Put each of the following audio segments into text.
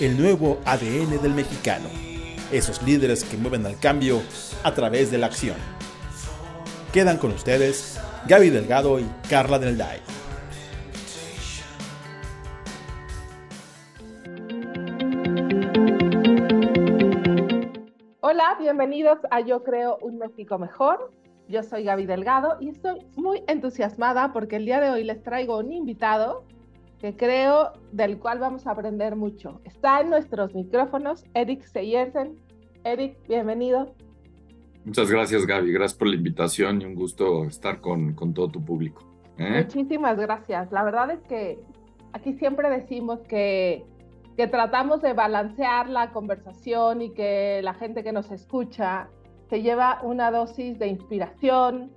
el nuevo ADN del mexicano, esos líderes que mueven al cambio a través de la acción. Quedan con ustedes Gaby Delgado y Carla Del Day. Hola, bienvenidos a Yo Creo un México Mejor. Yo soy Gaby Delgado y estoy muy entusiasmada porque el día de hoy les traigo un invitado que creo del cual vamos a aprender mucho. Está en nuestros micrófonos Eric Seyersen. Eric, bienvenido. Muchas gracias Gaby, gracias por la invitación y un gusto estar con, con todo tu público. ¿eh? Muchísimas gracias. La verdad es que aquí siempre decimos que, que tratamos de balancear la conversación y que la gente que nos escucha se lleva una dosis de inspiración,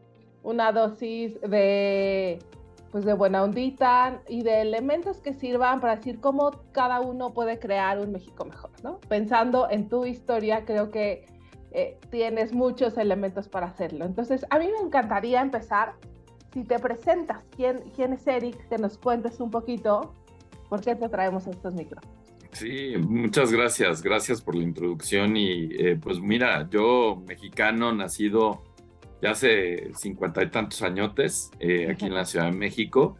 una dosis de pues de buena ondita y de elementos que sirvan para decir cómo cada uno puede crear un México mejor, ¿no? Pensando en tu historia, creo que eh, tienes muchos elementos para hacerlo. Entonces, a mí me encantaría empezar, si te presentas, ¿quién, quién es Eric? Que nos cuentes un poquito por qué te traemos estos micrófonos. Sí, muchas gracias, gracias por la introducción y eh, pues mira, yo mexicano, nacido ya hace cincuenta y tantos añotes eh, aquí en la Ciudad de México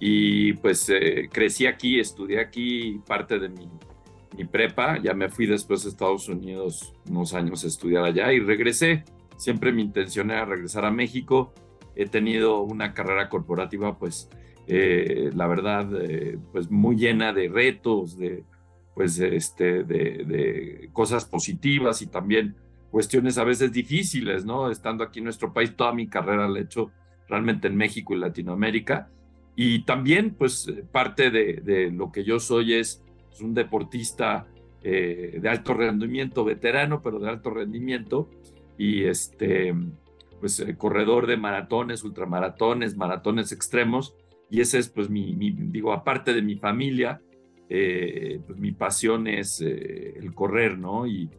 y pues eh, crecí aquí, estudié aquí parte de mi, mi, prepa, ya me fui después a Estados Unidos unos años a estudiar allá y regresé. Siempre mi intención era regresar a México. He tenido una carrera corporativa pues eh, la verdad pues muy llena de retos, de pues este, de, de cosas positivas y también cuestiones a veces difíciles, ¿no? Estando aquí en nuestro país, toda mi carrera la he hecho realmente en México y Latinoamérica. Y también, pues, parte de, lo que yo soy es pues, un deportista eh, de alto rendimiento, veterano, pero de alto rendimiento. Y este, pues, eh, corredor de maratones, ultramaratones, maratones extremos. Y ese es, pues, mi, digo, aparte de mi familia, eh, pues mi pasión es el correr, ¿no? Y,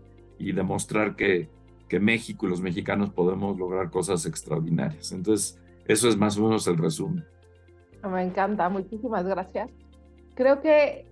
y demostrar que, que México y los mexicanos podemos lograr cosas extraordinarias. Entonces, eso es más o menos el resumen. Me encanta, muchísimas gracias. Creo que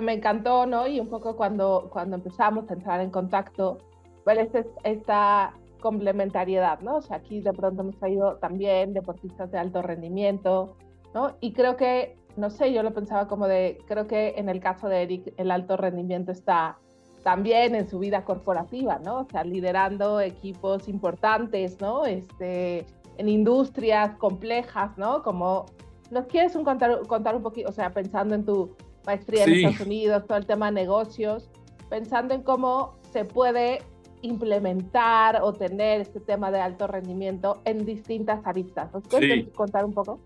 me encantó, ¿no? Y un poco cuando, cuando empezamos a entrar en contacto, ver este, esta complementariedad, ¿no? O sea, aquí de pronto hemos traído también deportistas de alto rendimiento, ¿no? Y creo que, no sé, yo lo pensaba como de, creo que en el caso de Eric, el alto rendimiento está también en su vida corporativa, ¿no? O sea, liderando equipos importantes, ¿no? Este, en industrias complejas, ¿no? Como, ¿nos quieres un contar, contar un poquito, o sea, pensando en tu maestría en Estados Unidos, todo el tema de negocios, pensando en cómo se puede implementar o tener este tema de alto rendimiento en distintas aristas. ¿Nos puedes contar un poco?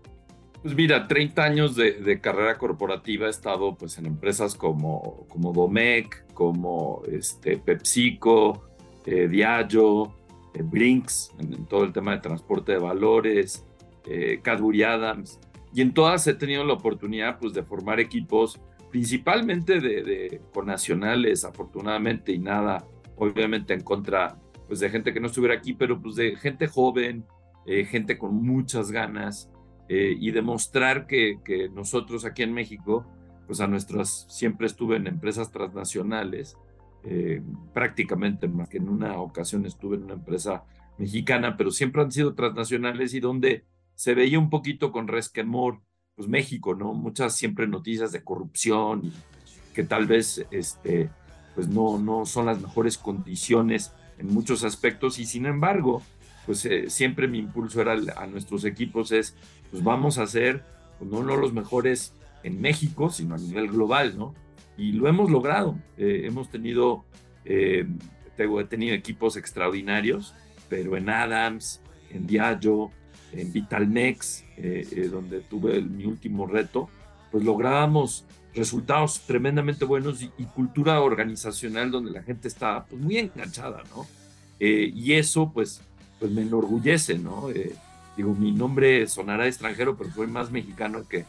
Pues mira, 30 años de, carrera corporativa he estado pues en empresas como, como Domec, como este, PepsiCo, eh, Diageo, eh, Brinks, en, todo el tema de transporte de valores, eh, Cadbury Adams, y en todas he tenido la oportunidad pues de formar equipos principalmente de, de nacionales, afortunadamente, y nada, obviamente en contra pues de gente que no estuviera aquí, pero pues de gente joven, eh, gente con muchas ganas, eh, y demostrar que, que, nosotros aquí en México, pues a nuestras, siempre estuve en empresas transnacionales, eh, prácticamente más que en una ocasión estuve en una empresa mexicana, pero siempre han sido transnacionales y donde se veía un poquito con resquemor, pues México, ¿no? Muchas siempre noticias de corrupción y que tal vez este, pues no, no son las mejores condiciones en muchos aspectos y sin embargo, pues eh, siempre mi impulso era a nuestros equipos es, pues vamos a ser pues, no, no los mejores en México, sino a nivel global, ¿no? Y lo hemos logrado. Eh, hemos tenido, eh, tengo, he tenido equipos extraordinarios, pero en Adams, en Diageo, en Vitalmex, donde tuve mi último reto, pues lográbamos resultados tremendamente buenos y, cultura organizacional donde la gente está pues, muy enganchada, ¿no? Eh, y eso pues, pues me enorgullece, ¿no? Eh, digo, mi nombre sonará extranjero, pero soy más mexicano que,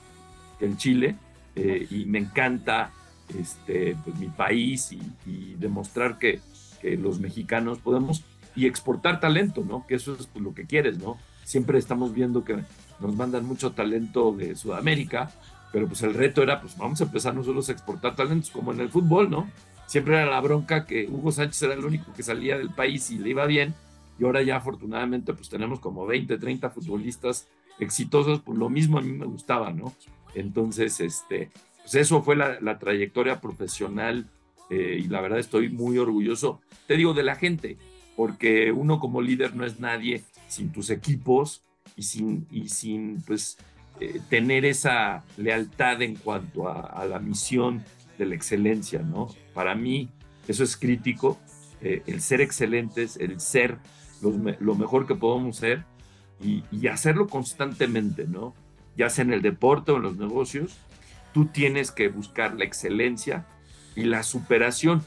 que en Chile eh, y me encanta este, pues, mi país y, y demostrar que, que, los mexicanos podemos y exportar talento, ¿no? Que eso es pues, lo que quieres, ¿no? Siempre estamos viendo que nos mandan mucho talento de Sudamérica, pero pues el reto era, pues vamos a empezar nosotros a exportar talentos como en el fútbol, ¿no? Siempre era la bronca que Hugo Sánchez era el único que salía del país y le iba bien, y ahora ya afortunadamente pues tenemos como 20, 30 futbolistas exitosos, pues lo mismo a mí me gustaba, ¿no? Entonces, este, pues eso fue la, trayectoria profesional eh, y la verdad estoy muy orgulloso, te digo, de la gente, porque uno como líder no es nadie sin tus equipos y sin, y sin pues, eh, tener esa lealtad en cuanto a, la misión de la excelencia, ¿no? Para mí eso es crítico, eh, el ser excelentes, el ser lo mejor que podemos ser y, y, hacerlo constantemente, ¿no? Ya sea en el deporte o en los negocios, tú tienes que buscar la excelencia y la superación.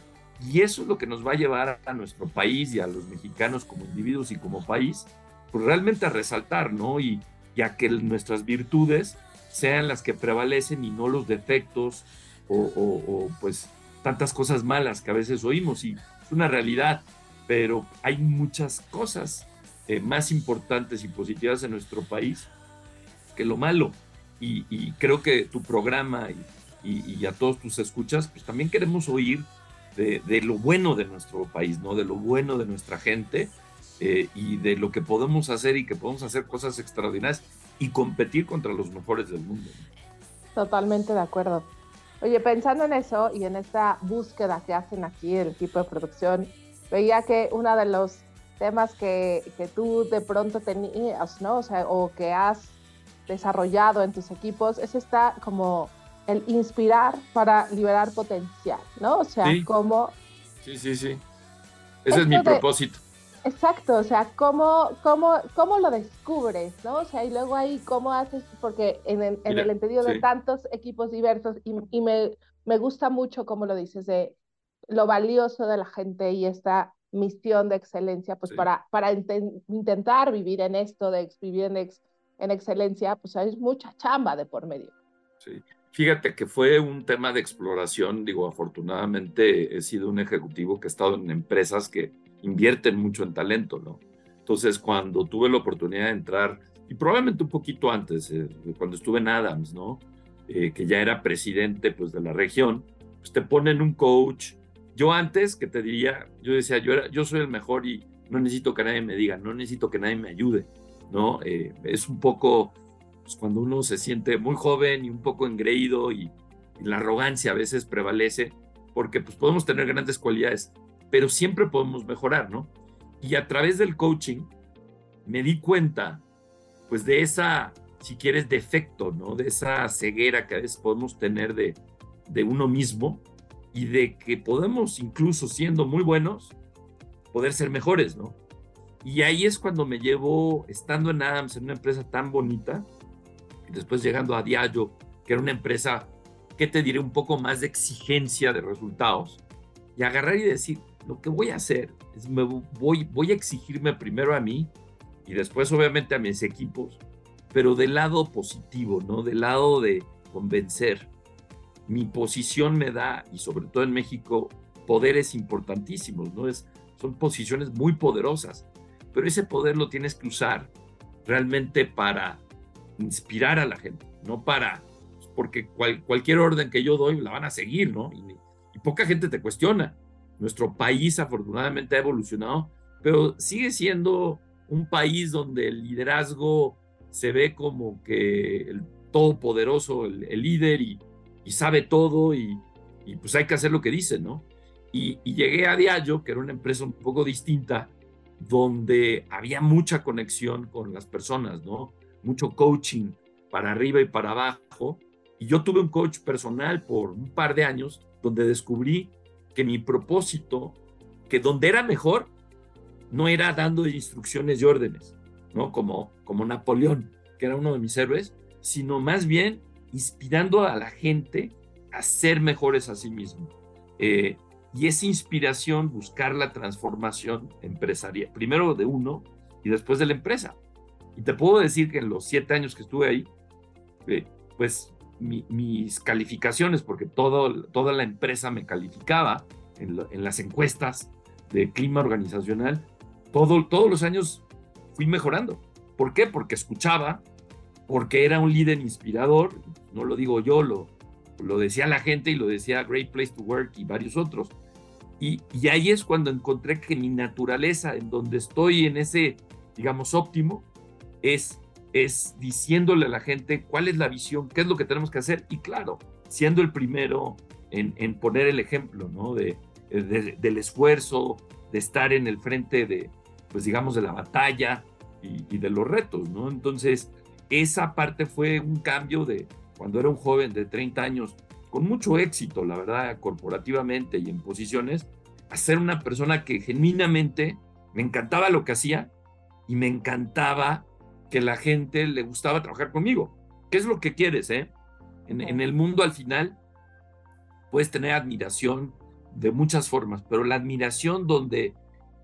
Y eso es lo que nos va a llevar a nuestro país y a los mexicanos como individuos y como país, pues realmente a resaltar, ¿no? Y, ya que nuestras virtudes sean las que prevalecen y no los defectos o, pues tantas cosas malas que a veces oímos y es una realidad, pero hay muchas cosas eh, más importantes y positivas en nuestro país que lo malo y, creo que tu programa y, a todos tus escuchas pues también queremos oír de, de lo bueno de nuestro país, ¿no? De lo bueno de nuestra gente eh, y de lo que podemos hacer y que podemos hacer cosas extraordinarias y competir contra los mejores del mundo. Totalmente de acuerdo. Oye, pensando en eso y en esta búsqueda que hacen aquí el equipo de producción, veía que uno de los temas que, que tú de pronto tenías, ¿no? O sea, o que has desarrollado en tus equipos, es esta como el inspirar para liberar potencial, ¿no? O sea, como... Sí, sí, sí. Ese es mi propósito. Exacto, o sea, ¿cómo, cómo, cómo lo descubres, ¿no? O sea, y luego ahí, ¿cómo haces? Porque en, el, en el entendido de tantos equipos diversos, y, y me, me, gusta mucho cómo lo dices, de lo valioso de la gente y esta misión de excelencia, pues para, para intentar vivir en esto, de vivir en, en excelencia, pues hay mucha chamba de por medio. Sí. Fíjate que fue un tema de exploración, digo, afortunadamente he sido un ejecutivo que ha estado en empresas que invierten mucho en talento, ¿no? Entonces, cuando tuve la oportunidad de entrar, y probablemente un poquito antes, eh, cuando estuve en Adams, ¿no? Eh, que ya era presidente, pues, de la región, pues te ponen un coach. Yo antes, que te diría, yo decía, yo, era, yo soy el mejor y no necesito que nadie me diga, no necesito que nadie me ayude, ¿no? Eh, es un poco, pues, cuando uno se siente muy joven y un poco engreído y, y la arrogancia a veces prevalece, porque pues podemos tener grandes cualidades, pero siempre podemos mejorar, ¿no? Y a través del coaching me di cuenta, pues, de esa, si quieres, defecto, ¿no? De esa ceguera que a veces podemos tener de, de uno mismo y de que podemos, incluso siendo muy buenos, poder ser mejores, ¿no? Y ahí es cuando me llevo, estando en Adams, en una empresa tan bonita, y después llegando a Diallo, que era una empresa, ¿qué te diré? Un poco más de exigencia de resultados, y agarrar y decir, lo que voy a hacer es me voy, voy a exigirme primero a mí y después obviamente a mis equipos, pero del lado positivo, ¿no? Del lado de convencer. Mi posición me da, y sobre todo en México, poderes importantísimos, ¿no? Es, son posiciones muy poderosas, pero ese poder lo tienes que usar realmente para inspirar a la gente, no para, porque cualquier orden que yo doy la van a seguir, ¿no? y poca gente te cuestiona. Nuestro país afortunadamente ha evolucionado, pero sigue siendo un país donde el liderazgo se ve como que el todopoderoso, el, líder y, sabe todo y, pues hay que hacer lo que dice, ¿no? Y, llegué a Diallo, que era una empresa un poco distinta, donde había mucha conexión con las personas, ¿no? Mucho coaching para arriba y para abajo. Y yo tuve un coach personal por un par de años donde descubrí que mi propósito, que donde era mejor, no era dando instrucciones y órdenes, ¿no? Como, como Napoleón, que era uno de mis héroes, sino más bien inspirando a la gente a ser mejores a sí mismos. Eh, y esa inspiración, buscar la transformación empresarial, primero de uno y después de la empresa. Y te puedo decir que en los siete años que estuve ahí, eh, pues mis calificaciones, porque todo, toda la empresa me calificaba en, en, las encuestas de clima organizacional, todo, todos los años fui mejorando. ¿Por qué? Porque escuchaba, porque era un líder inspirador, no lo digo yo, lo, lo decía la gente y lo decía Great Place to Work y varios otros. Y, y, ahí es cuando encontré que mi naturaleza, en donde estoy en ese, digamos, óptimo, es, es diciéndole a la gente cuál es la visión, qué es lo que tenemos que hacer y claro, siendo el primero en, en poner el ejemplo, ¿no? De, del esfuerzo, de estar en el frente de, pues digamos, de la batalla y, y de los retos, ¿no? Entonces, esa parte fue un cambio de, cuando era un joven de 30 años, con mucho éxito, la verdad, corporativamente y en posiciones, a ser una persona que genuinamente me encantaba lo que hacía y me encantaba que la gente le gustaba trabajar conmigo. ¿Qué es lo que quieres, eh? En, el mundo al final puedes tener admiración de muchas formas, pero la admiración donde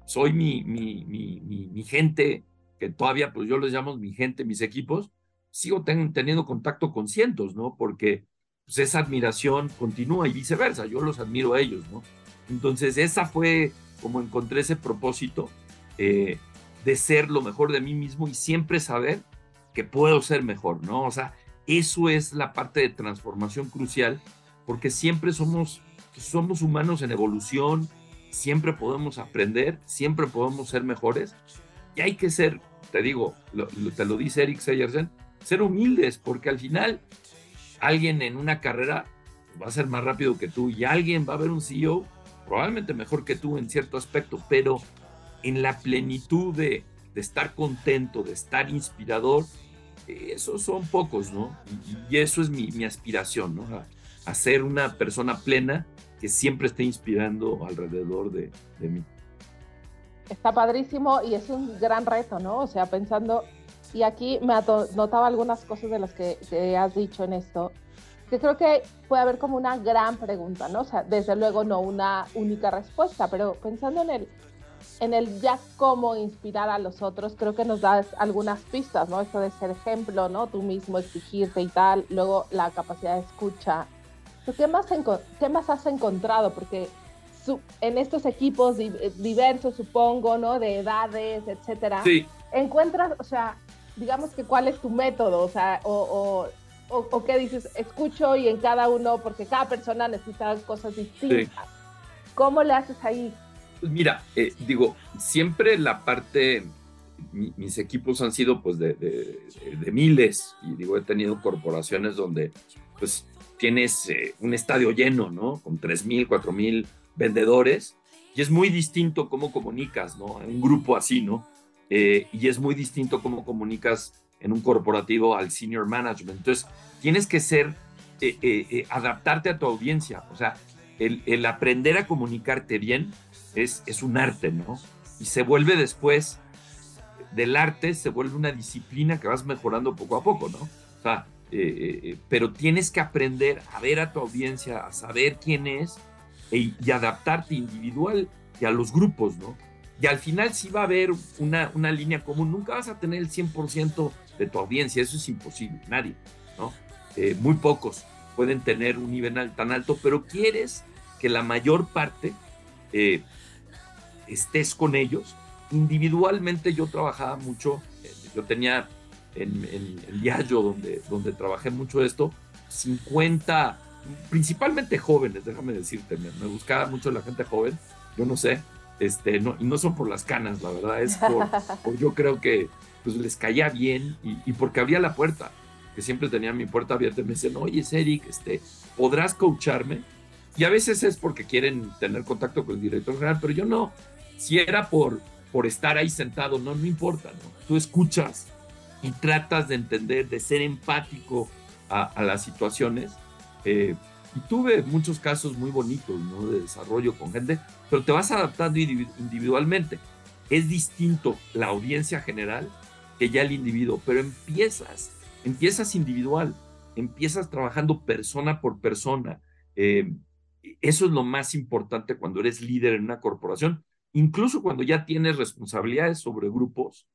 soy mi, mi, mi, mi, gente, que todavía pues yo les llamo mi gente, mis equipos, sigo teniendo contacto con cientos, ¿no? Porque pues, esa admiración continúa y viceversa, yo los admiro a ellos, ¿no? Entonces, esa fue como encontré ese propósito eh, de ser lo mejor de mí mismo y siempre saber que puedo ser mejor, ¿no? O sea, eso es la parte de transformación crucial, porque siempre somos, somos humanos en evolución, siempre podemos aprender, siempre podemos ser mejores, y hay que ser, te digo, te lo dice Eric Seyersen, ser humildes, porque al final alguien en una carrera va a ser más rápido que tú y alguien va a ver un CEO probablemente mejor que tú en cierto aspecto, pero en la plenitud de, estar contento, de estar inspirador, esos son pocos, ¿no? Y, eso es mi, aspiración, ¿no? A, ser una persona plena que siempre esté inspirando alrededor de, de mí. Está padrísimo y es un gran reto, ¿no? O sea, pensando y aquí me notaba algunas cosas de las que, has dicho en esto, que creo que puede haber como una gran pregunta, ¿no? O sea, desde luego no una única respuesta, pero pensando en el, en el ya cómo inspirar a los otros, creo que nos das algunas pistas, ¿no? Esto de ser ejemplo, ¿no? Tú mismo exigirte y tal, luego la capacidad de escucha. ¿Qué más, qué más has encontrado? Porque en estos equipos diversos, supongo, ¿no? De edades, etcétera. Sí. Encuentras, o sea, digamos que cuál es tu método, o sea, o, o, qué dices, escucho y en cada uno, porque cada persona necesita cosas distintas. ¿Cómo le haces ahí? Pues mira, eh, digo, siempre la parte, mis equipos han sido pues de, de, miles, y digo, he tenido corporaciones donde pues tienes eh, un estadio lleno, ¿no? Con 3.000, 4.000 vendedores, y es muy distinto cómo comunicas, ¿no? En un grupo así, ¿no? Eh, y es muy distinto cómo comunicas en un corporativo al senior management. Entonces, tienes que ser, eh, eh, adaptarte a tu audiencia. O sea, el, aprender a comunicarte bien es, es un arte, ¿no? Y se vuelve después del arte, se vuelve una disciplina que vas mejorando poco a poco, ¿no? O sea, pero tienes que aprender a ver a tu audiencia, a saber quién es e, y adaptarte individual y a los grupos, ¿no? y al final sí va a haber una, una línea común. Nunca vas a tener el 100% de tu audiencia, eso es imposible, nadie, ¿no? Eh, muy pocos pueden tener un nivel tan alto, pero quieres que la mayor parte eh, estés con ellos. Individualmente yo trabajaba mucho, eh, yo tenía en, el Diallo, donde, donde trabajé mucho esto, 50, principalmente jóvenes, déjame decirte, me, me buscaba mucho la gente joven, yo no sé, este, no, y no son por las canas, la verdad, es por, yo creo que pues les caía bien y, porque abría la puerta, que siempre tenía mi puerta abierta y me dicen, oye, Eric, este, ¿podrás coacharme? Y a veces es porque quieren tener contacto con el director general, pero yo no, si era por, por estar ahí sentado, no, no importa, ¿no? Tú escuchas y tratas de entender, de ser empático a, las situaciones. Eh, y tuve muchos casos muy bonitos, ¿no? De desarrollo con gente, pero te vas adaptando individualmente. Es distinto la audiencia general que ya el individuo, pero empiezas, empiezas individual. empiezas trabajando persona por persona. Eh, eso es lo más importante cuando eres líder en una corporación. Incluso cuando ya tienes responsabilidades sobre grupos,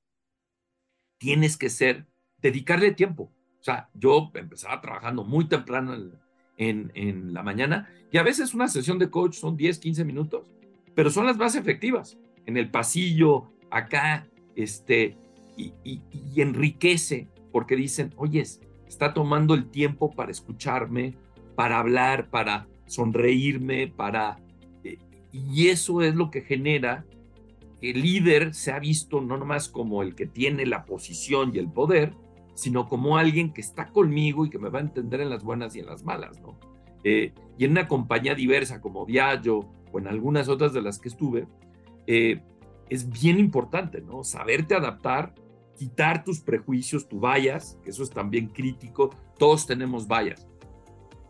tienes que ser, dedicarle tiempo. O sea, yo empezaba trabajando muy temprano en, en, la mañana y a veces una sesión de coach son 10, 15 minutos, pero son las más efectivas. En el pasillo, acá, este, y, enriquece porque dicen, oye, está tomando el tiempo para escucharme, para hablar, para sonreírme, para... Eh, y eso es lo que genera que el líder se ha visto no nomás como el que tiene la posición y el poder, sino como alguien que está conmigo y que me va a entender en las buenas y en las malas, ¿no? Eh, y en una compañía diversa como Diallo o en algunas otras de las que estuve, eh, es bien importante, ¿no? Saberte adaptar, quitar tus prejuicios, tu vallas, que eso es también crítico, todos tenemos vallas.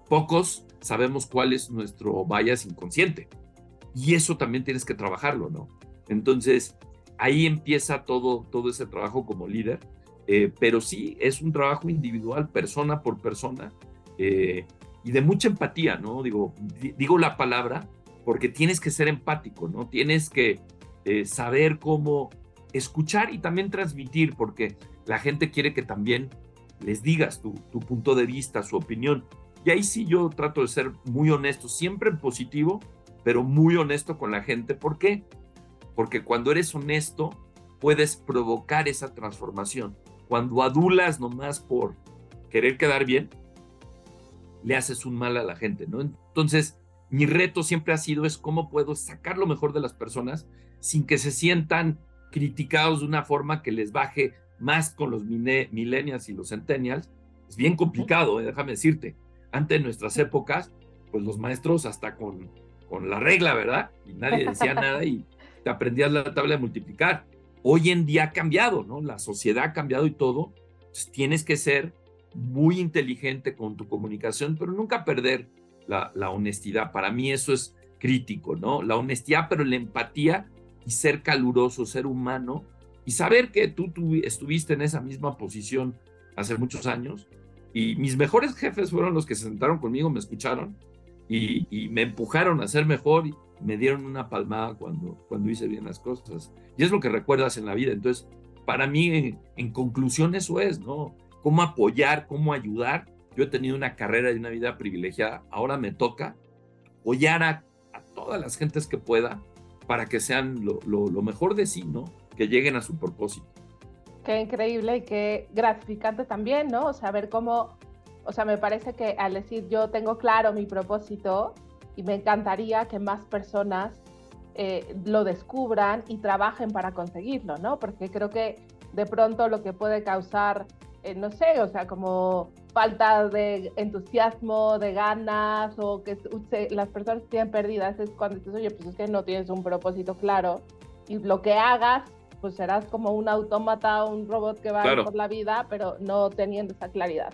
Pocos sabemos cuál es nuestro bias inconsciente. Y eso también tienes que trabajarlo, ¿no? Entonces, ahí empieza todo, todo ese trabajo como líder. Eh, pero sí, es un trabajo individual, persona por persona, eh, y de mucha empatía, ¿no? Digo, digo la palabra porque tienes que ser empático, ¿no? Tienes que eh, saber cómo escuchar y también transmitir, porque la gente quiere que también les digas tu, tu punto de vista, su opinión. Y ahí sí yo trato de ser muy honesto, siempre en positivo, pero muy honesto con la gente. ¿Por qué? Porque cuando eres honesto, puedes provocar esa transformación. Cuando adulas nomás por querer quedar bien, le haces un mal a la gente, ¿no? Entonces, mi reto siempre ha sido es cómo puedo sacar lo mejor de las personas sin que se sientan criticados de una forma que les baje más con los millennials y los centennials. Es bien complicado, ¿eh? déjame decirte antes en nuestras épocas, pues los maestros hasta con, con la regla, ¿verdad? Y nadie decía nada y te aprendías la tabla de multiplicar. Hoy en día ha cambiado, ¿no? La sociedad ha cambiado y todo. Entonces tienes que ser muy inteligente con tu comunicación, pero nunca perder la, honestidad. Para mí eso es crítico, ¿no? La honestidad, pero la empatía y ser caluroso, ser humano y saber que tú estuviste en esa misma posición hace muchos años y mis mejores jefes fueron los que se sentaron conmigo, me escucharon y, me empujaron a ser mejor y me dieron una palmada cuando, cuando hice bien las cosas. Y es lo que recuerdas en la vida. Entonces, para mí, en, conclusión, eso es, ¿no? Cómo apoyar, cómo ayudar. Yo he tenido una carrera y una vida privilegiada. Ahora me toca apoyar a, todas las gentes que pueda para que sean lo, lo mejor de sí, ¿no? Que lleguen a su propósito. Qué increíble y qué gratificante también, ¿no? O sea, ver cómo, o sea, me parece que al decir yo tengo claro mi propósito y me encantaría que más personas eh, lo descubran y trabajen para conseguirlo, ¿no? Porque creo que de pronto lo que puede causar, eh, no sé, o sea, como falta de entusiasmo, de ganas o que las personas estén perdidas es cuando dices, oye, pues es que no tienes un propósito claro y lo que hagas pues serás como un autómata o un robot que va por la vida, pero no teniendo esa claridad.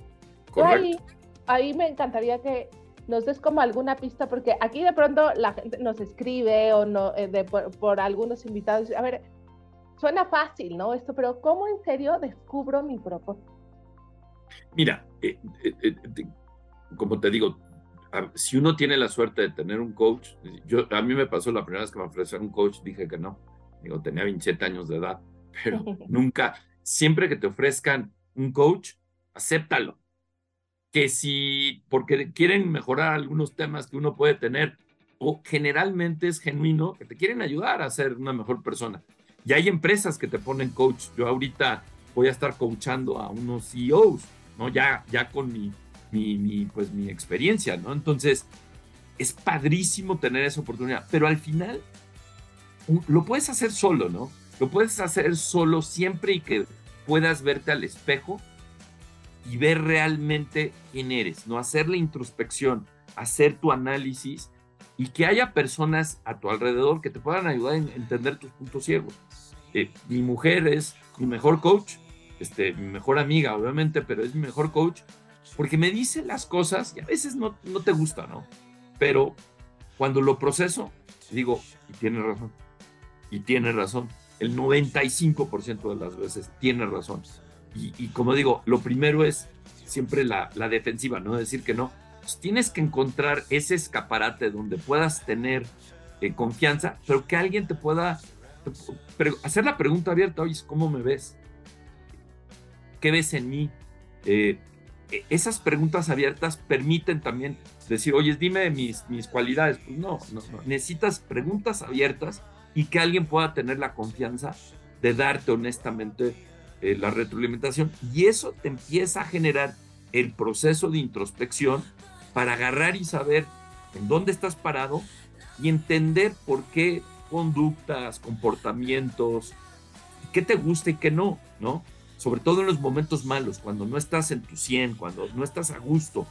Ahí, ahí me encantaría que nos des como alguna pista, porque aquí de pronto la gente nos escribe o no, eh, de, por, algunos invitados. A ver, suena fácil, ¿no? Esto, pero ¿cómo en serio descubro mi propósito? Mira, eh, eh, como te digo, si uno tiene la suerte de tener un coach, yo, a mí me pasó la primera vez que me ofrecieron un coach, dije que no digo, tenía 27 años de edad, pero nunca, siempre que te ofrezcan un coach, acéptalo. Que si, porque quieren mejorar algunos temas que uno puede tener, o generalmente es genuino, que te quieren ayudar a ser una mejor persona. Y hay empresas que te ponen coach. Yo ahorita voy a estar coachando a unos CEOs, ¿no? Ya, ya con mi, mi, mi, pues, mi experiencia, ¿no? Entonces, es padrísimo tener esa oportunidad, pero al final lo puedes hacer solo, ¿no? Lo puedes hacer solo siempre y que puedas verte al espejo y ver realmente quién eres, ¿no? Hacer la introspección, hacer tu análisis y que haya personas a tu alrededor que te puedan ayudar a entender tus puntos ciegos. Eh, mi mujer es mi mejor coach, este, mi mejor amiga, obviamente, pero es mi mejor coach porque me dice las cosas y a veces no, no te gusta, ¿no? Pero cuando lo proceso, digo, y tiene razón y tiene razón. El 95% de las veces tiene razón. Y, como digo, lo primero es siempre la, la defensiva, ¿no? Decir que no. Pues tienes que encontrar ese escaparate donde puedas tener eh, confianza, pero que alguien te pueda hacer la pregunta abierta, oye, ¿cómo me ves? ¿Qué ves en mí? Eh, e, esas preguntas abiertas permiten también decir, oye, dime mis, mis cualidades. Pues no, no, necesitas preguntas abiertas y que alguien pueda tener la confianza de darte honestamente eh, la retroalimentación. Y eso te empieza a generar el proceso de introspección para agarrar y saber en dónde estás parado y entender por qué conductas, comportamientos, qué te gusta y qué no, ¿no? Sobre todo en los momentos malos, cuando no estás en tu 100, cuando no estás a gusto.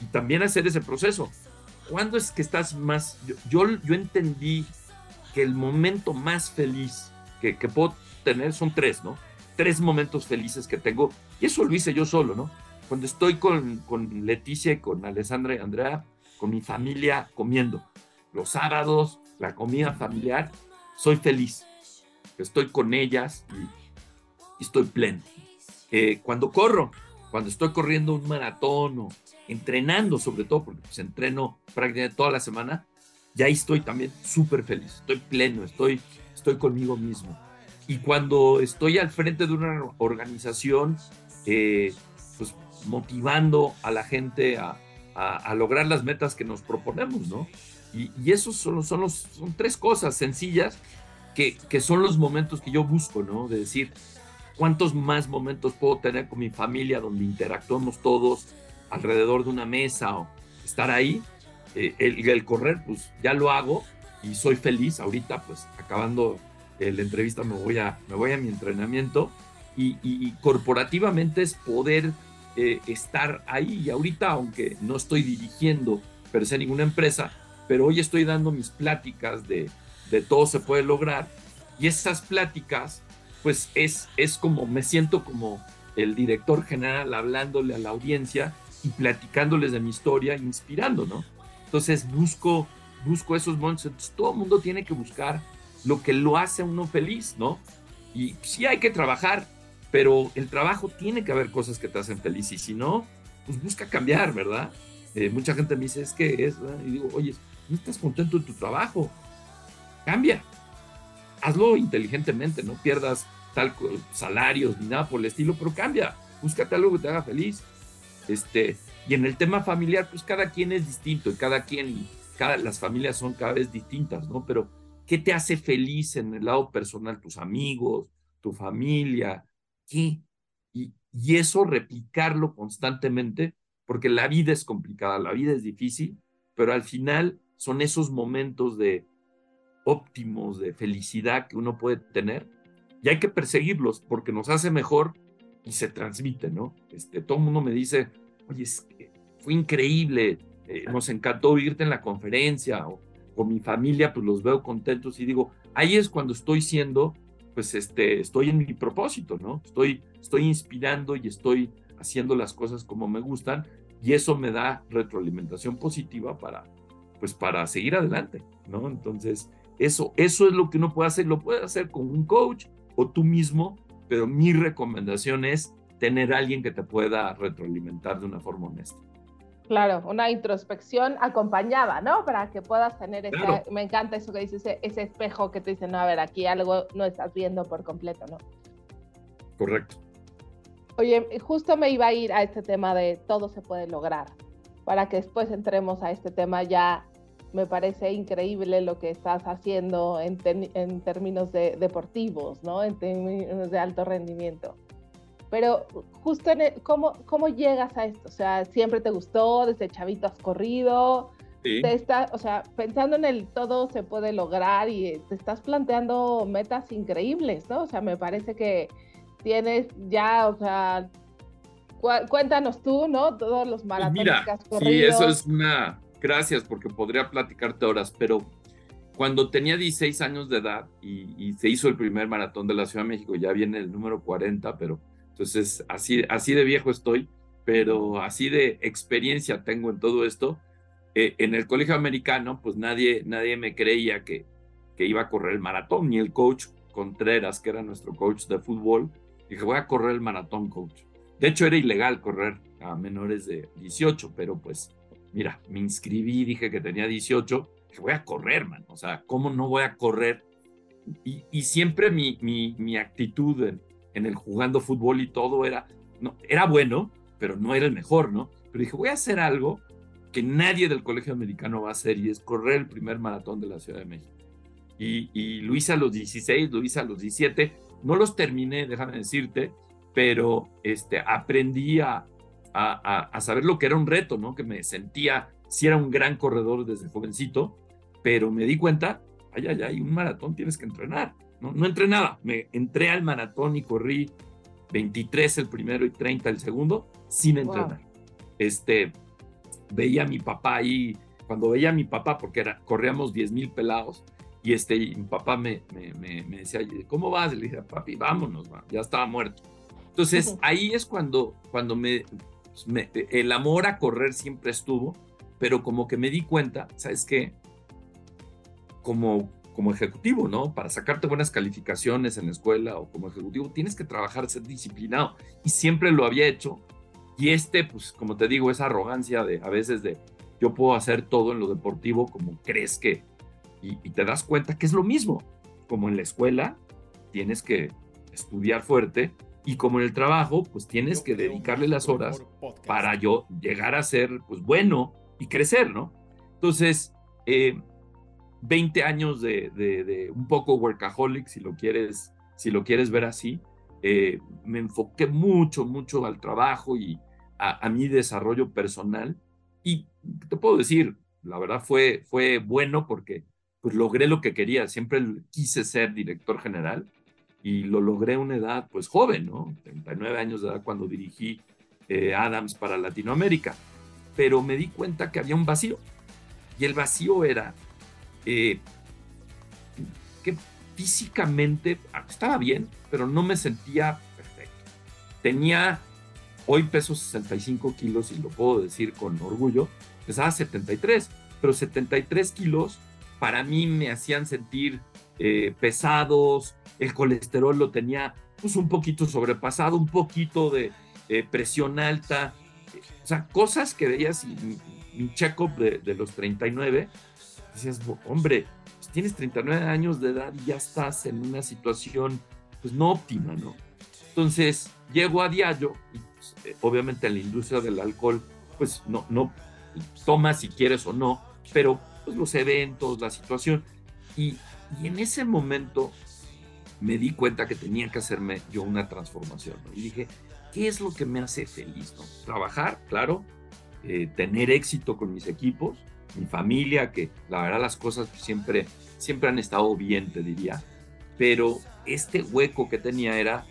Y también hacer ese proceso. ¿Cuándo es que estás más? Yo, yo, entendí que el momento más feliz que, que puedo tener son tres, ¿no? Tres momentos felices que tengo. Y eso lo hice yo solo, ¿no? Cuando estoy con, con Leticia con Alessandra y Andrea, con mi familia comiendo. Los sábados, la comida familiar, soy feliz. Estoy con ellas y, estoy pleno. Eh, cuando corro, cuando estoy corriendo un maratón o entrenando sobre todo, porque pues entreno prácticamente toda la semana, ya ahí estoy también súper feliz, estoy pleno, estoy, estoy conmigo mismo. Y cuando estoy al frente de una organización, eh, pues motivando a la gente a, a, lograr las metas que nos proponemos, ¿no? Y, y esos son, son, los, son tres cosas sencillas que, que, son los momentos que yo busco, ¿no? De decir, ¿cuántos más momentos puedo tener con mi familia donde interactuamos todos alrededor de una mesa o estar ahí? Eh, el, el, correr, pues ya lo hago y soy feliz. Ahorita, pues acabando la entrevista, me voy a, me voy a mi entrenamiento y, y corporativamente es poder eh, estar ahí. Y ahorita, aunque no estoy dirigiendo per se ninguna empresa, pero hoy estoy dando mis pláticas de, de todo se puede lograr. Y esas pláticas, pues es, es como, me siento como el director general hablándole a la audiencia y platicándoles de mi historia, inspirando, ¿no? Entonces busco, busco esos momentos. todo el mundo tiene que buscar lo que lo hace a uno feliz, ¿no? Y sí hay que trabajar, pero el trabajo tiene que haber cosas que te hacen feliz y si no, pues busca cambiar, ¿verdad? Eh, mucha gente me dice, es que es, y digo, oye, no estás contento en tu trabajo, cambia, hazlo inteligentemente, no pierdas tal salarios ni nada por el estilo, pero cambia, búscate algo que te haga feliz. Este, y en el tema familiar, pues cada quien es distinto y cada quien, cada, las familias son cada vez distintas, ¿no? Pero, ¿qué te hace feliz en el lado personal? Tus amigos, tu familia, ¿qué? Y, y eso replicarlo constantemente, porque la vida es complicada, la vida es difícil, pero al final son esos momentos de óptimos, de felicidad que uno puede tener y hay que perseguirlos porque nos hace mejor y se transmite, ¿no? Este, todo el mundo me dice, oye, es que fue increíble, eh, nos encantó oírte en la conferencia o con mi familia, pues los veo contentos y digo, ahí es cuando estoy siendo, pues este, estoy en mi propósito, ¿no? Estoy, estoy inspirando y estoy haciendo las cosas como me gustan y eso me da retroalimentación positiva para, pues para seguir adelante, ¿no? Entonces, eso, eso es lo que uno puede hacer, lo puede hacer con un coach o tú mismo, pero mi recomendación es tener alguien que te pueda retroalimentar de una forma honesta. Claro, una introspección acompañada, ¿no? Para que puedas tener ese, me encanta eso que dices, ese, ese, espejo que te dice, no, a ver, aquí algo no estás viendo por completo, ¿no? Correcto. Oye, justo me iba a ir a este tema de todo se puede lograr, para que después entremos a este tema ya me parece increíble lo que estás haciendo en, en términos de deportivos, ¿no? En términos de alto rendimiento. Pero justo en el, ¿cómo, ¿cómo llegas a esto? O sea, ¿siempre te gustó? ¿Desde chavito has corrido? Sí. Te está, o sea, pensando en el todo se puede lograr y te estás planteando metas increíbles, ¿no? O sea, me parece que tienes ya, o sea, cuéntanos tú, ¿no? Todos los pues maratones mira, que has corrido. Sí, eso es una gracias porque podría platicarte horas, pero cuando tenía 16 años de edad y, se hizo el primer maratón de la Ciudad de México, ya viene el número 40, pero entonces así, de viejo estoy, pero así de experiencia tengo en todo esto. Eh, en el colegio americano, pues nadie, nadie me creía que, que iba a correr el maratón, ni el coach Contreras, que era nuestro coach de fútbol, dije, voy a correr el maratón, coach. De hecho, era ilegal correr a menores de 18, pero pues mira, me inscribí, dije que tenía 18, que voy a correr, man, o sea, ¿cómo no voy a correr? Y, siempre mi, mi, actitud en, en, el jugando fútbol y todo era, no, era bueno, pero no era el mejor, ¿no? Pero dije, voy a hacer algo que nadie del colegio americano va a hacer y es correr el primer maratón de la Ciudad de México. Y, y lo hice a los 16, lo hice a los 17, no los terminé, déjame decirte, pero este, aprendí a, a, saber lo que era un reto, ¿no? Que me sentía, si era un gran corredor desde jovencito, pero me di cuenta, ay, ay, ay, un maratón tienes que entrenar. No, no entrenaba, me entré al maratón y corrí 23 el primero y 30 el segundo sin entrenar. Este, veía a mi papá ahí, cuando veía a mi papá, porque era, corríamos 10 mil pelados, y este, mi papá me, me, me, decía, ¿cómo vas? le dije, papi, vámonos, ya estaba muerto. Entonces, ahí es cuando, cuando me, el amor a correr siempre estuvo, pero como que me di cuenta, ¿sabes qué? Como, como ejecutivo, ¿no? Para sacarte buenas calificaciones en la escuela o como ejecutivo, tienes que trabajar, ser disciplinado. Y siempre lo había hecho. Y este, pues, como te digo, esa arrogancia de a veces de yo puedo hacer todo en lo deportivo como crees que. Y, y te das cuenta que es lo mismo. Como en la escuela, tienes que estudiar fuerte, y como en el trabajo, pues tienes que dedicarle las horas para yo llegar a ser pues bueno y crecer, ¿no? Entonces, 20 eh, años de, un poco workaholic, si lo quieres, si lo quieres ver así, eh, me enfoqué mucho, mucho al trabajo y a, mi desarrollo personal. Y te puedo decir, la verdad fue, fue bueno porque pues logré lo que quería. Siempre quise ser director general y lo logré a una edad pues joven, ¿no? 39 años de edad cuando dirigí eh, Adams para Latinoamérica. Pero me di cuenta que había un vacío. Y el vacío era eh, que físicamente estaba bien, pero no me sentía perfecto. Tenía, hoy peso 65 kilos y lo puedo decir con orgullo, pesaba 73, pero 73 kilos para mí me hacían sentir eh, pesados, el colesterol lo tenía pues un poquito sobrepasado, un poquito de presión alta, o sea, cosas que veías mi, mi check-up de, los 39, decías, hombre, pues tienes 39 años de edad y ya estás en una situación pues no óptima, ¿no? Entonces, llego a diario y pues, eh, obviamente en la industria del alcohol, pues no, no tomas si quieres o no, pero pues los eventos, la situación. Y, y en ese momento me di cuenta que tenía que hacerme yo una transformación. Y dije, ¿qué es lo que me hace feliz? Trabajar, claro, eh, tener éxito con mis equipos, mi familia, que la verdad las cosas siempre, siempre han estado bien, te diría. Pero este hueco que tenía era,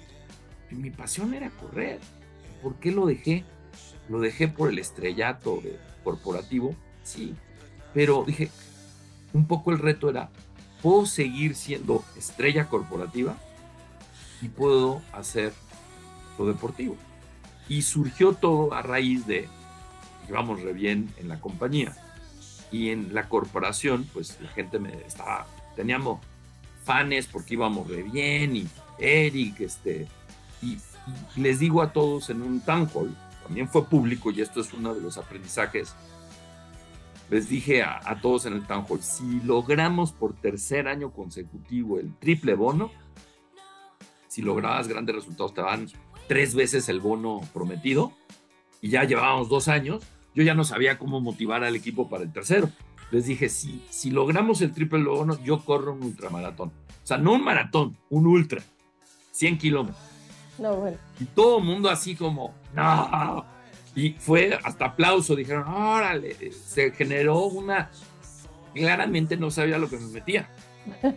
mi pasión era correr. ¿Por qué lo dejé? Lo dejé por el estrellato corporativo, sí. Pero dije, un poco el reto era, puedo seguir siendo estrella corporativa y puedo hacer lo deportivo. Y surgió todo a raíz de, íbamos re bien en la compañía y en la corporación, pues la gente me estaba, teníamos fans porque íbamos re bien y Eric, este, y, y les digo a todos en un town hall, también fue público y esto es uno de los aprendizajes les dije a, todos en el town hall, si logramos por tercer año consecutivo el triple bono, si lograbas grandes resultados te dan tres veces el bono prometido y ya llevábamos dos años, yo ya no sabía cómo motivar al equipo para el tercero. Les dije, si, si logramos el triple bono, yo corro un ultramaratón. O sea, no un maratón, un ultra, 100 kilómetros. No, bueno. Y todo el mundo así como, no, y fue hasta aplauso, dijeron, órale, se generó una... Claramente no sabía lo que me metía.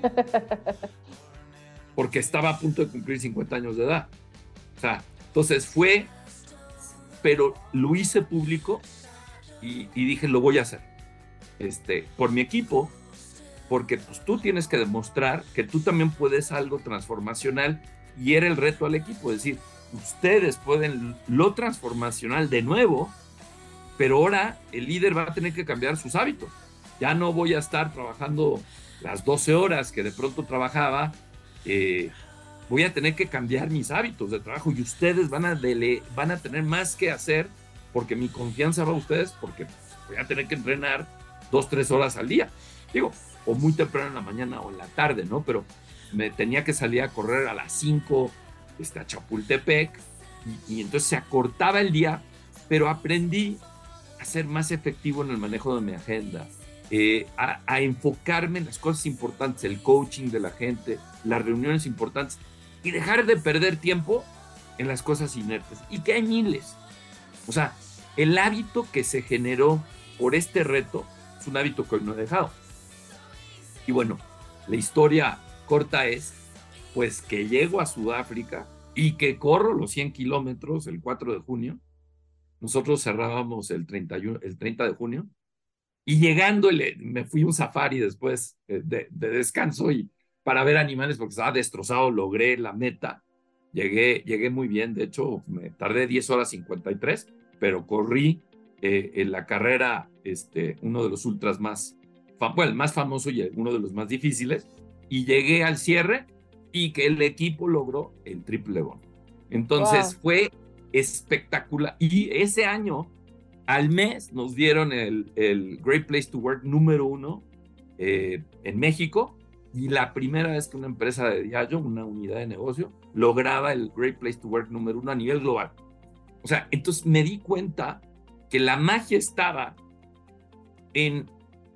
Porque estaba a punto de cumplir 50 años de edad. O sea, entonces fue, pero lo hice público y, dije, lo voy a hacer. Este, por mi equipo, porque pues tú tienes que demostrar que tú también puedes algo transformacional y era el reto al equipo, es decir, ustedes pueden lo transformacional de nuevo, pero ahora el líder va a tener que cambiar sus hábitos. Ya no voy a estar trabajando las 12 horas que de pronto trabajaba, eh, voy a tener que cambiar mis hábitos de trabajo y ustedes van a, van a tener más que hacer porque mi confianza va a ustedes, porque voy a tener que entrenar dos, tres horas al día. Digo, o muy temprano en la mañana o en la tarde, ¿no? Pero me tenía que salir a correr a las 5 este, a Chapultepec y, entonces se acortaba el día, pero aprendí a ser más efectivo en el manejo de mi agenda, eh, a, a, enfocarme en las cosas importantes, el coaching de la gente, las reuniones importantes y dejar de perder tiempo en las cosas inertes. Y que hay miles. O sea, el hábito que se generó por este reto es un hábito que hoy no he dejado. Y bueno, la historia corta es, pues que llego a Sudáfrica y que corro los 100 kilómetros el 4 de junio. Nosotros cerrábamos el, 31, el 30 de junio. Y llegando, me fui a un safari después eh, de, descanso y para ver animales porque estaba destrozado, logré la meta. Llegué, llegué muy bien, de hecho me tardé 10 horas 53, pero corrí eh, en la carrera, este, uno de los ultras más, bueno, el más famoso y uno de los más difíciles, y llegué al cierre y que el equipo logró el triple bon. Entonces fue espectacular. Y ese año, al mes, nos dieron el, el Great Place to Work número uno eh, en México. Y la primera vez que una empresa de Diageo, una unidad de negocio, lograba el Great Place to Work número uno a nivel global. O sea, entonces me di cuenta que la magia estaba en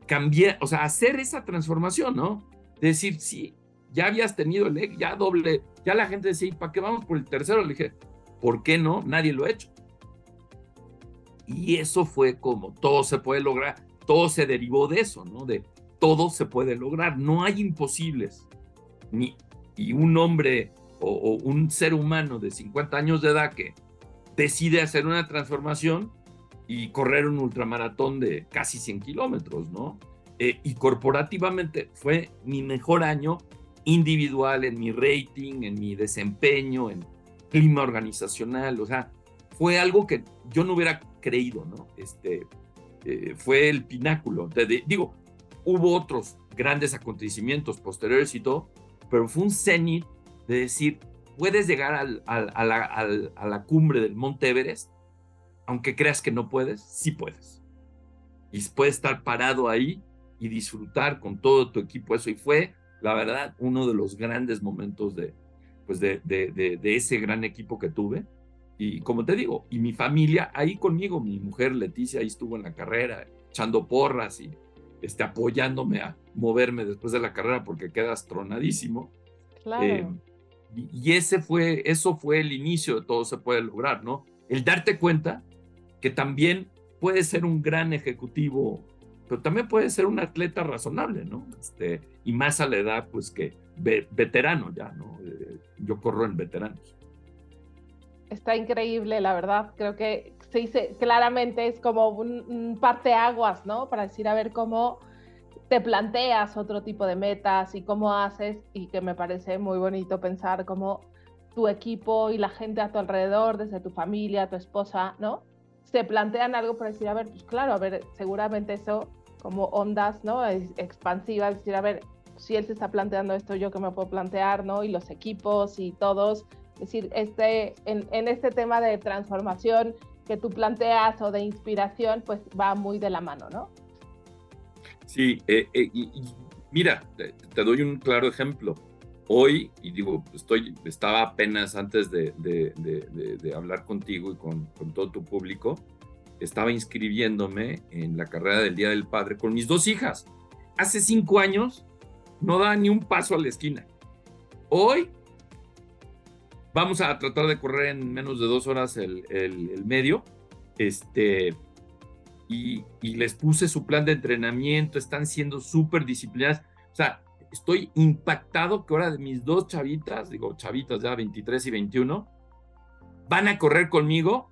cambiar, o sea, hacer esa transformación, ¿no? decir, sí, ya habías tenido el ya doble, ya la gente decía, ¿para qué vamos por el tercero? Le dije, ¿por qué no? Nadie lo ha hecho. Y eso fue como todo se puede lograr, todo se derivó de eso, ¿no? De todo se puede lograr, no hay imposibles. Ni, y un hombre o, o un ser humano de 50 años de edad que decide hacer una transformación y correr un ultramaratón de casi 100 kilómetros, ¿no? Eh, y corporativamente fue mi mejor año individual en mi rating, en mi desempeño, en clima organizacional, o sea, fue algo que yo no hubiera creído, ¿no? Este, eh, fue el pináculo. digo, hubo otros grandes acontecimientos posteriores y todo, pero fue un cenit de decir, puedes llegar al, a, la, a la cumbre del Monte Everest, aunque creas que no puedes, sí puedes. Y puedes estar parado ahí y disfrutar con todo tu equipo eso. Y fue, la verdad, uno de los grandes momentos de, pues de, de, de, ese gran equipo que tuve. Y como te digo, y mi familia ahí conmigo, mi mujer Leticia ahí estuvo en la carrera, echando porras y este, apoyándome a moverme después de la carrera porque quedas tronadísimo. Claro. Eh, y, ese fue, eso fue el inicio de todo se puede lograr, ¿no? El darte cuenta que también puedes ser un gran ejecutivo pero también puede ser un atleta razonable, ¿no? Este, y más a la edad, pues que veterano ya, ¿no? Eh, yo corro en veteranos. Está increíble, la verdad. Creo que se dice claramente es como un, parteaguas, ¿no? Para decir, a ver cómo te planteas otro tipo de metas y cómo haces, y que me parece muy bonito pensar cómo tu equipo y la gente a tu alrededor, desde tu familia, tu esposa, ¿no? Se plantean algo para decir, a ver, pues claro, a ver, seguramente eso como ondas, ¿no? Expansivas, es decir, a ver, si él se está planteando esto, yo que me puedo plantear, ¿no? Y los equipos y todos, es decir, este, en este tema de transformación que tú planteas o de inspiración, pues va muy de la mano, ¿no? Sí, eh, eh, y, mira, te, doy un claro ejemplo. Hoy, y digo, estoy, estaba apenas antes de, de, de, de hablar contigo y con, con todo tu público, estaba inscribiéndome en la carrera del Día del Padre con mis dos hijas. Hace cinco años no da ni un paso a la esquina. Hoy vamos a tratar de correr en menos de dos horas el, medio. Este, y, y, les puse su plan de entrenamiento, están siendo súper disciplinadas. O sea, estoy impactado que ahora mis dos chavitas, digo chavitas ya 23 y 21, van a correr conmigo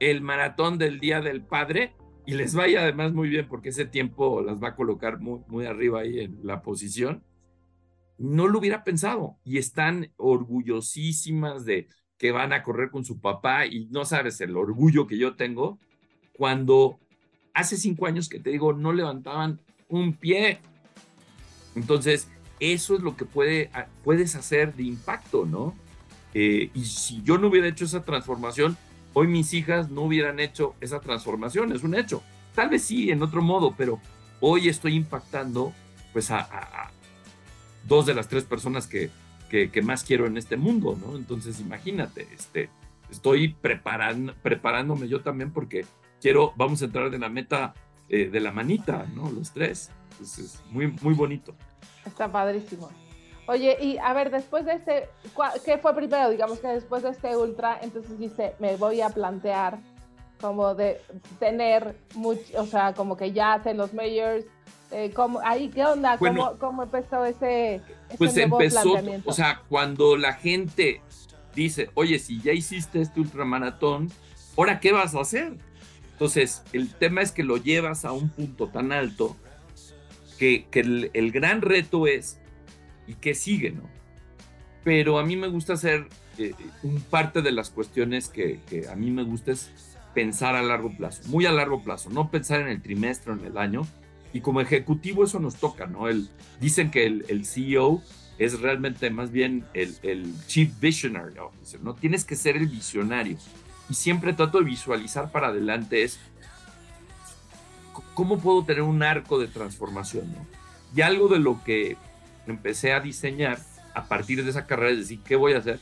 el maratón del Día del Padre y les vaya además muy bien porque ese tiempo las va a colocar muy, muy arriba ahí en la posición. No lo hubiera pensado y están orgullosísimas de que van a correr con su papá y no sabes el orgullo que yo tengo cuando hace cinco años que te digo no levantaban un pie. Entonces, eso es lo que puede, puedes hacer de impacto, ¿no? Eh, y si yo no hubiera hecho esa transformación, hoy mis hijas no hubieran hecho esa transformación, es un hecho. Tal vez sí, en otro modo, pero hoy estoy impactando pues a, dos de las tres personas que, que, más quiero en este mundo, ¿no? Entonces imagínate, este, estoy preparando, preparándome yo también porque quiero, vamos a entrar en la meta eh, de la manita, ¿no? Los tres. es muy, muy bonito. Está padrísimo. Oye, y a ver, después de este, ¿qué fue primero? Digamos que después de este ultra, entonces dice, me voy a plantear como de tener mucho, o sea, como que ya hacen los mayors, eh, como, ahí, ¿qué onda? ¿Cómo, empezó ese, pues empezó, o sea, cuando la gente dice, oye, si ya hiciste este ultramaratón, ¿ahora qué vas a hacer? Entonces, el tema es que lo llevas a un punto tan alto que, el, gran reto es, ¿y qué sigue, no? Pero a mí me gusta hacer, eh, un parte de las cuestiones que, a mí me gusta es pensar a largo plazo, muy a largo plazo, no pensar en el trimestre o en el año. Y como ejecutivo eso nos toca, ¿no? Dicen que el, CEO es realmente más bien el Chief Visionary Officer, ¿no? Tienes que ser el visionario. Y siempre trato de visualizar para adelante es cómo puedo tener un arco de transformación, ¿no? Y algo de lo que empecé a diseñar a partir de esa carrera es decir, ¿qué voy a hacer?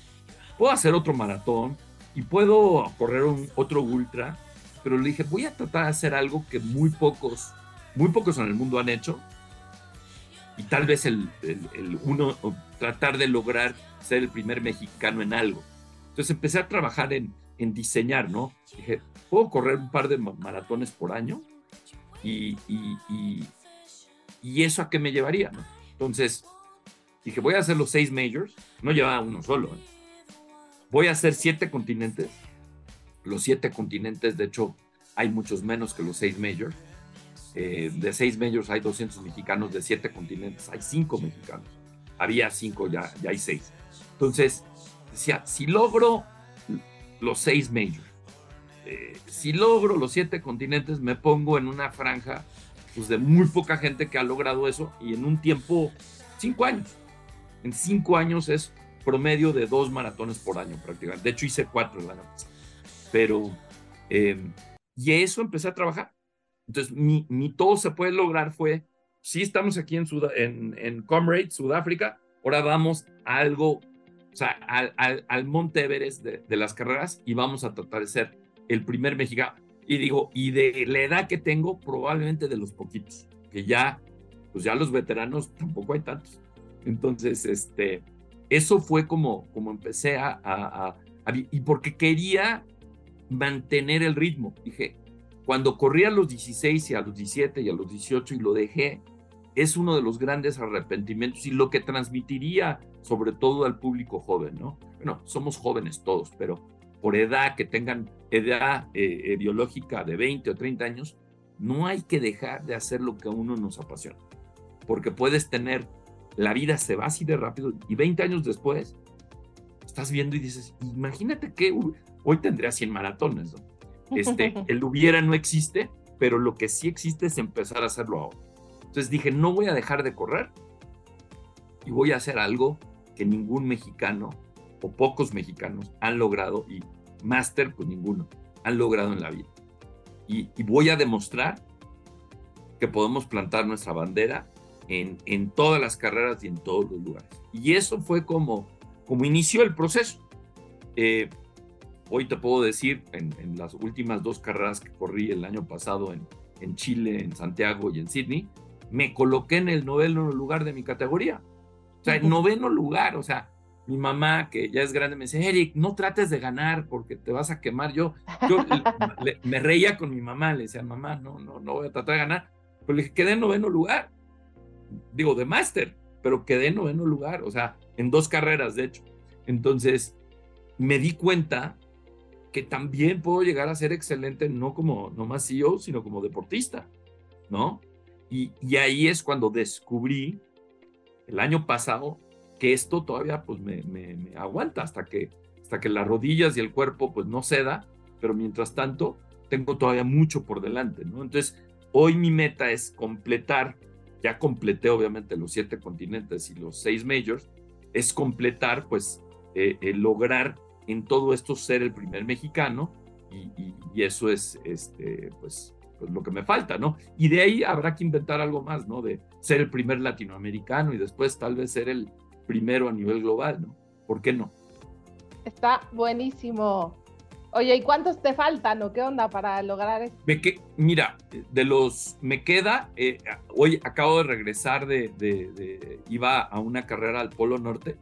Puedo hacer otro maratón y puedo correr un, otro ultra, pero le dije, voy a tratar de hacer algo que muy pocos, muy pocos en el mundo han hecho y tal vez el, el, uno, tratar de lograr ser el primer mexicano en algo. Entonces empecé a trabajar en, en diseñar, ¿no? Dije, ¿puedo correr un par de maratones por año? Y, y, y, eso a qué me llevaría, ¿no? Entonces dije, voy a hacer los seis majors, no llevaba uno solo, ¿eh? voy a hacer siete continentes. Los siete continentes, de hecho, hay muchos menos que los seis majors eh, de seis majors hay 200 mexicanos, de siete continentes hay cinco mexicanos. Había cinco, ya, ya hay seis. Entonces, decía, si logro los seis majors, eh, si logro los siete continentes, me pongo en una franja pues, de muy poca gente que ha logrado eso y en un tiempo, cinco años. En cinco años es promedio de dos maratones por año prácticamente. De hecho, hice cuatro el año pasado. Pero, eh, y eso empecé a trabajar. Entonces, mi, todo se puede lograr fue, si estamos aquí en, en, en Comrade, Sudáfrica, ahora vamos a algo, o sea, al, al, Monte Everest de, las carreras y vamos a tratar de ser el primer mexicano. Y digo, y de la edad que tengo, probablemente de los poquitos, que ya, pues ya los veteranos tampoco hay tantos. Entonces, este, eso fue como, como empecé a, a y porque quería mantener el ritmo. Dije, cuando corrí a los 16 y a los 17 y a los 18 y lo dejé, es uno de los grandes arrepentimientos y lo que transmitiría sobre todo al público joven, ¿no? Bueno, somos jóvenes todos, pero por edad, que tengan edad eh, biológica de 20 o 30 años, no hay que dejar de hacer lo que a uno nos apasiona, porque puedes tener, la vida se va así de rápido y 20 años después estás viendo y dices, imagínate que hoy tendría 100 maratones, ¿no? Este, el hubiera no existe, pero lo que sí existe es empezar a hacerlo ahora. Entonces dije, no voy a dejar de correr y voy a hacer algo que ningún mexicano o pocos mexicanos han logrado y máster pues ninguno han logrado en la vida. Y, voy a demostrar que podemos plantar nuestra bandera en, en todas las carreras y en todos los lugares. Y eso fue como, como inició el proceso. Eh, Hoy te puedo decir, en, las últimas dos carreras que corrí el año pasado en, en Chile, en Santiago y en Sydney, me coloqué en el noveno lugar de mi categoría. O sea, el noveno lugar, o sea, mi mamá, que ya es grande, me dice, Eric, no trates de ganar porque te vas a quemar. Yo, yo me reía con mi mamá, le decía, mamá, no, no, no voy a tratar de ganar. Pero le dije, quedé en noveno lugar. Digo, de máster, pero quedé en noveno lugar, o sea, en dos carreras, de hecho. Entonces, me di cuenta que también puedo llegar a ser excelente, no como nomás CEO, sino como deportista, ¿no? Y, y ahí es cuando descubrí el año pasado que esto todavía pues me, aguanta hasta que, hasta que las rodillas y el cuerpo pues no ceda, pero mientras tanto tengo todavía mucho por delante, ¿no? Entonces, hoy mi meta es completar, ya completé obviamente los siete continentes y los seis majors, es completar pues eh, lograr en todo esto ser el primer mexicano y, eso es, este, pues, pues, lo que me falta, ¿no? Y de ahí habrá que inventar algo más, ¿no? De ser el primer latinoamericano y después tal vez ser el primero a nivel global, ¿no? ¿Por qué no? Está buenísimo. Oye, ¿y cuántos te faltan o qué onda para lograr esto? Me que, mira, de los, me queda, eh, hoy acabo de regresar de, de, iba a una carrera al Polo Norte,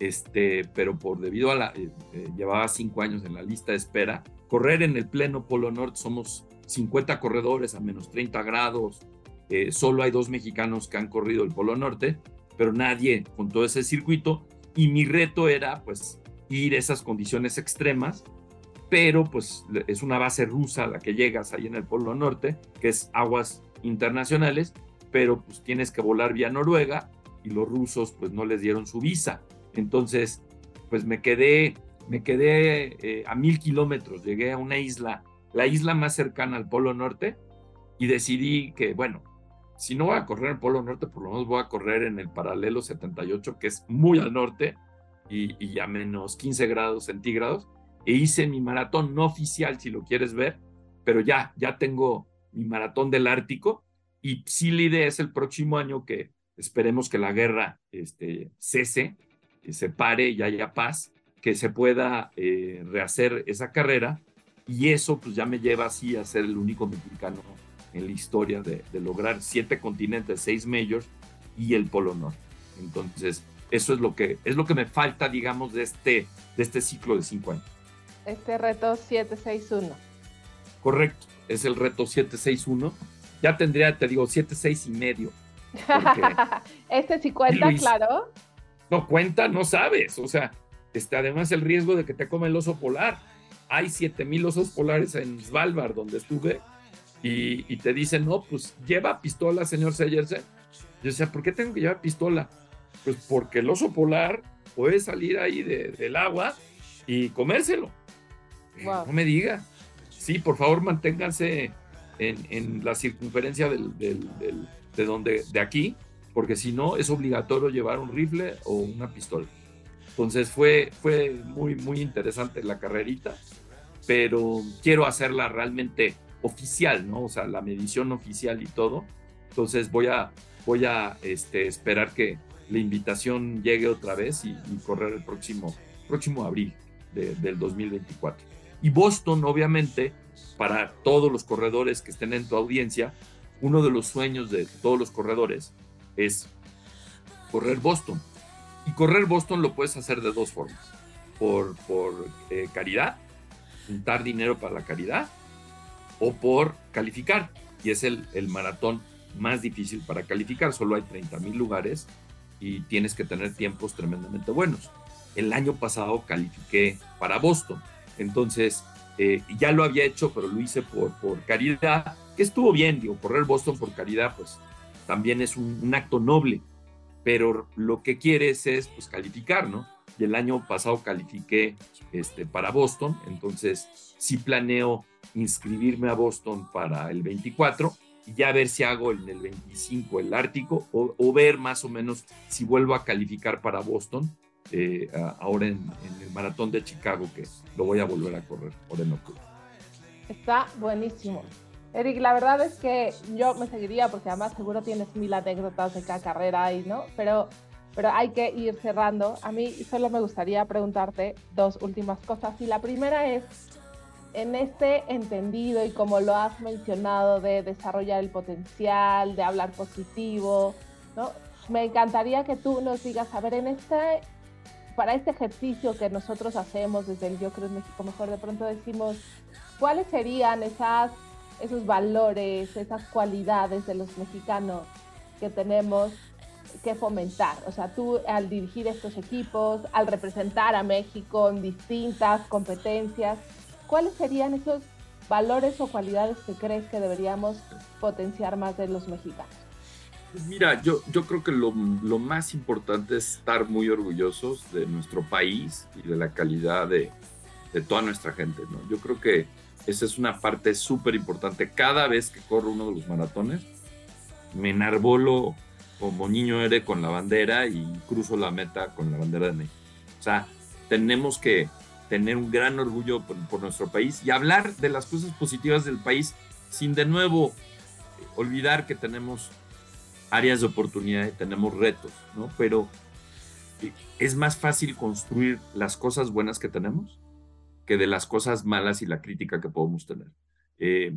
este, pero por debido a la, eh, eh, llevaba cinco años en la lista de espera, correr en el pleno Polo Norte somos 50 corredores a menos 30 grados, solo hay dos mexicanos que han corrido el Polo Norte, pero nadie con todo ese circuito, y mi reto era pues ir a esas condiciones extremas, pero pues es una base rusa a la que llegas ahí en el Polo Norte, que es aguas internacionales, pero pues tienes que volar vía Noruega y los rusos pues no les dieron su visa. Entonces, pues me quedé, me quedé eh, a mil kilómetros, llegué a una isla, la isla más cercana al Polo Norte, y decidí que, bueno, si no voy a correr en el Polo Norte, por lo menos voy a correr en el paralelo 78, que es muy al norte y, y a menos 15 grados centígrados e hice mi maratón no oficial, si lo quieres ver, pero ya, ya tengo mi maratón del Ártico y idea es el próximo año que esperemos que la guerra este, cese, que se pare y haya paz, que se pueda eh, rehacer esa carrera y eso pues ya me lleva así a ser el único mexicano en la historia de, de lograr siete continentes, seis majors y el Polo Norte. Entonces, eso es lo que, es lo que me falta, digamos, de este, de este ciclo de cinco años este reto 761. Correcto, es el reto 761. Ya tendría, te digo, 76 y medio. este sí cuenta, claro. No cuenta, no sabes. O sea, este, además el riesgo de que te come el oso polar. Hay 7000 osos polares en Svalbard, donde estuve, y, te dicen, no, pues lleva pistola, señor Seyerse. Yo decía, ¿por qué tengo que llevar pistola? Pues porque el oso polar puede salir ahí del agua y comérselo. No me diga. Sí, por favor, manténganse en, la circunferencia de, donde, de aquí, porque si no, es obligatorio llevar un rifle o una pistola. Entonces fue, fue muy, muy interesante la carrerita, pero quiero hacerla realmente oficial, ¿no? O sea, la medición oficial y todo. Entonces voy a, voy a este, esperar que la invitación llegue otra vez y, correr el próximo, próximo abril del 2024. Y Boston, obviamente, para todos los corredores que estén en tu audiencia, uno de los sueños de todos los corredores es correr Boston. Y correr Boston lo puedes hacer de dos formas. Por, por eh, caridad, juntar dinero para la caridad, o por calificar. Y es el, el maratón más difícil para calificar. Solo hay 30 mil lugares y tienes que tener tiempos tremendamente buenos. El año pasado califiqué para Boston entonces, eh, ya lo había hecho, pero lo hice por, por caridad, que estuvo bien, digo, correr Boston por caridad, pues también es un, acto noble, pero lo que quieres es pues calificar, ¿no? Y el año pasado califiqué este, para Boston, entonces sí planeo inscribirme a Boston para el 24 y ya ver si hago en el 25 el Ártico o, o ver más o menos si vuelvo a calificar para Boston eh, ahora en, el maratón de Chicago, que lo voy a volver a correr por en octubre. Está buenísimo. Eric, la verdad es que yo me seguiría porque además seguro tienes mil anécdotas de cada carrera y ¿no? Pero, pero hay que ir cerrando. A mí solo me gustaría preguntarte dos últimas cosas. Y la primera es, en este entendido y como lo has mencionado de desarrollar el potencial, de hablar positivo, ¿no? Me encantaría que tú nos digas, a ver, en este para este ejercicio que nosotros hacemos desde el Yo Creo en México Mejor, de pronto decimos, ¿cuáles serían esas, esos valores, esas cualidades de los mexicanos que tenemos que fomentar? O sea, tú al dirigir estos equipos, al representar a México en distintas competencias, ¿cuáles serían esos valores o cualidades que crees que deberíamos potenciar más de los mexicanos? Pues mira, yo, yo creo que lo, lo, más importante es estar muy orgullosos de nuestro país y de la calidad de, de toda nuestra gente, ¿no? Yo creo que esa es una parte súper importante. Cada vez que corro uno de los maratones, me enarbolo como niño eres con la bandera y cruzo la meta con la bandera de México. O sea, tenemos que, tener un gran orgullo por, nuestro país y hablar de las cosas positivas del país sin de nuevo olvidar que tenemos áreas de oportunidad y tenemos retos, ¿no? Pero eh, es más fácil construir las cosas buenas que tenemos que de las cosas malas y la crítica que podemos tener. Eh,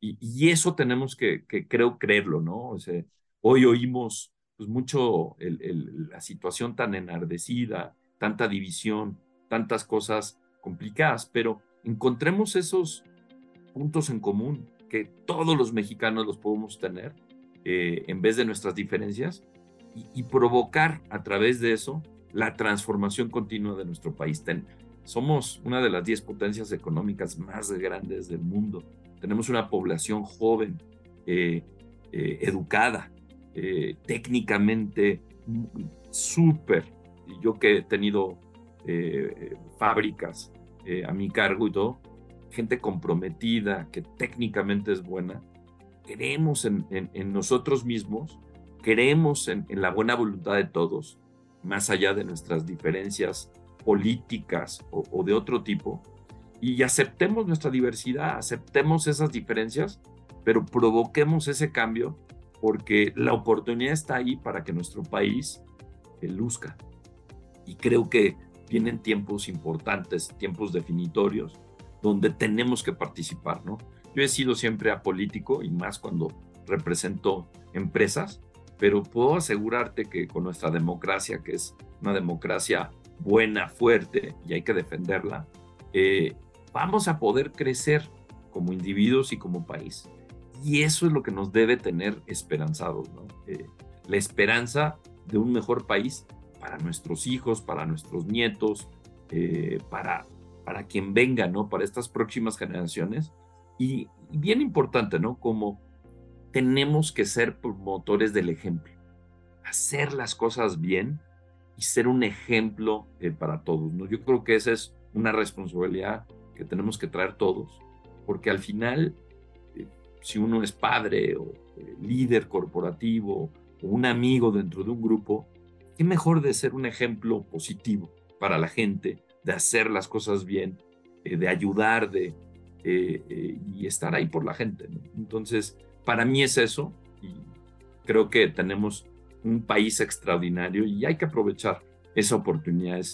y, eso tenemos que, creo, creerlo, ¿no? O sea, hoy oímos pues, mucho la situación tan enardecida, tanta división, tantas cosas complicadas, pero encontremos esos puntos en común que todos los mexicanos los podemos tener eh, en vez de nuestras diferencias y, provocar a través de eso la transformación continua de nuestro país. somos una de las 10 potencias económicas más grandes del mundo. Tenemos una población joven, eh, eh, educada, técnicamente súper. Yo que he tenido fábricas a mi cargo y todo, gente comprometida, que técnicamente es buena, creemos en, nosotros mismos, creemos en, la buena voluntad de todos, más allá de nuestras diferencias políticas o, de otro tipo, y aceptemos nuestra diversidad, aceptemos esas diferencias, pero provoquemos ese cambio porque la oportunidad está ahí para que nuestro país eh, luzca. Y creo que vienen tiempos importantes, tiempos definitorios, donde tenemos que participar, ¿no? Yo he sido siempre apolítico y más cuando represento empresas, pero puedo asegurarte que con nuestra democracia, que es una democracia buena, fuerte y hay que defenderla, eh, vamos a poder crecer como individuos y como país. Y eso es lo que nos debe tener esperanzados, ¿no? Eh, la esperanza de un mejor país para nuestros hijos, para nuestros nietos, eh, para, para quien venga, ¿no? Para estas próximas generaciones y bien importante, ¿no? Como tenemos que ser promotores del ejemplo, hacer las cosas bien y ser un ejemplo eh, para todos, ¿no? Yo creo que esa es una responsabilidad que tenemos que traer todos, porque al final, si uno es padre o eh, líder corporativo o un amigo dentro de un grupo, qué mejor de ser un ejemplo positivo para la gente, de hacer las cosas bien, de ayudar, de, eh, eh, y estar ahí por la gente. Entonces, para mí es eso y creo que tenemos un país extraordinario y hay que aprovechar esa oportunidad.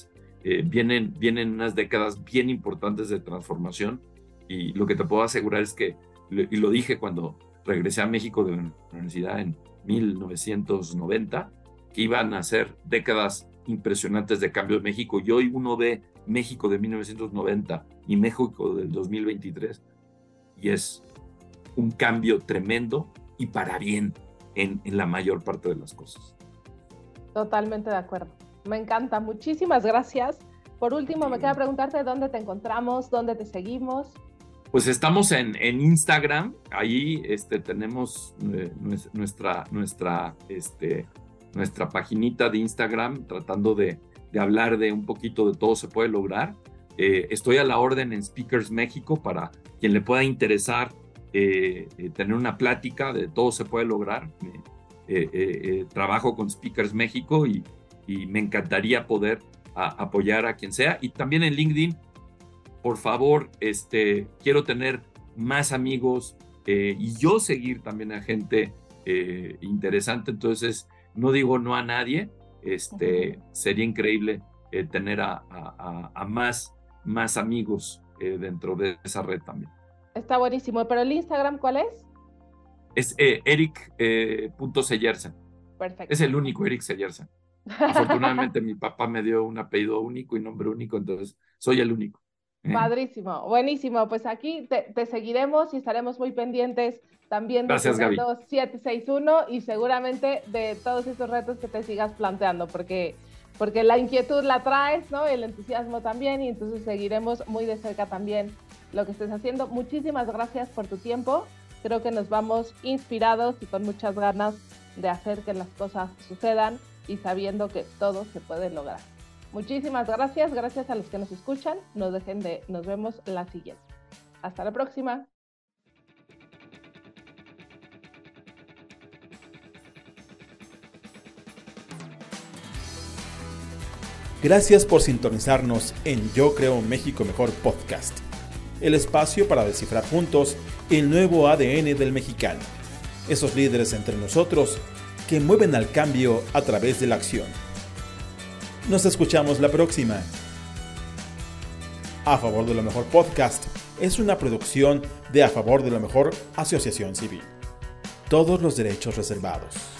Eh, vienen, vienen unas décadas bien importantes de transformación y lo que te puedo asegurar es que, y lo dije cuando regresé a México de la universidad en 1990, que iban a ser décadas impresionantes de cambio en México y hoy uno ve México de 1990 y México del 2023 y es un cambio tremendo y para bien en, la mayor parte de las cosas. Totalmente de acuerdo. Me encanta. Muchísimas gracias. Por último, me queda preguntarte dónde te encontramos, dónde te seguimos. Pues estamos en, en Instagram, ahí este, tenemos eh, nuestra, nuestra, este, nuestra paginita de Instagram tratando de, de hablar de un poquito de todo se puede lograr. Eh, estoy a la orden en Speakers México para quien le pueda interesar eh, tener una plática de todo se puede lograr. trabajo con Speakers México y, y me encantaría poder apoyar a quien sea. Y también en LinkedIn, por favor, este, quiero tener más amigos y yo seguir también a gente interesante. Entonces, no digo no a nadie, este, sería increíble eh, tener a, más, más amigos eh, dentro de esa red también. Está buenísimo, pero el Instagram, ¿cuál es? Es eh, eric.sellersen. Perfecto. Es el único Eric Sellersen. Afortunadamente mi papá me dio un apellido único y nombre único, entonces soy el único. Padrísimo, buenísimo. Pues aquí te, seguiremos y estaremos muy pendientes también de Gracias, 761 y seguramente de todos estos retos que te sigas planteando, porque, porque la inquietud la traes, ¿no? El entusiasmo también, y entonces seguiremos muy de cerca también lo que estés haciendo. Muchísimas gracias por tu tiempo. Creo que nos vamos inspirados y con muchas ganas de hacer que las cosas sucedan y sabiendo que todo se puede lograr. Muchísimas gracias, gracias a los que nos escuchan. No dejen de, nos vemos la siguiente. Hasta la próxima. Gracias por sintonizarnos en Yo Creo México Mejor Podcast, el espacio para descifrar juntos el nuevo ADN del mexicano, esos líderes entre nosotros que mueven al cambio a través de la acción. Nos escuchamos la próxima. A favor de lo mejor podcast es una producción de A favor de lo mejor Asociación Civil. Todos los derechos reservados.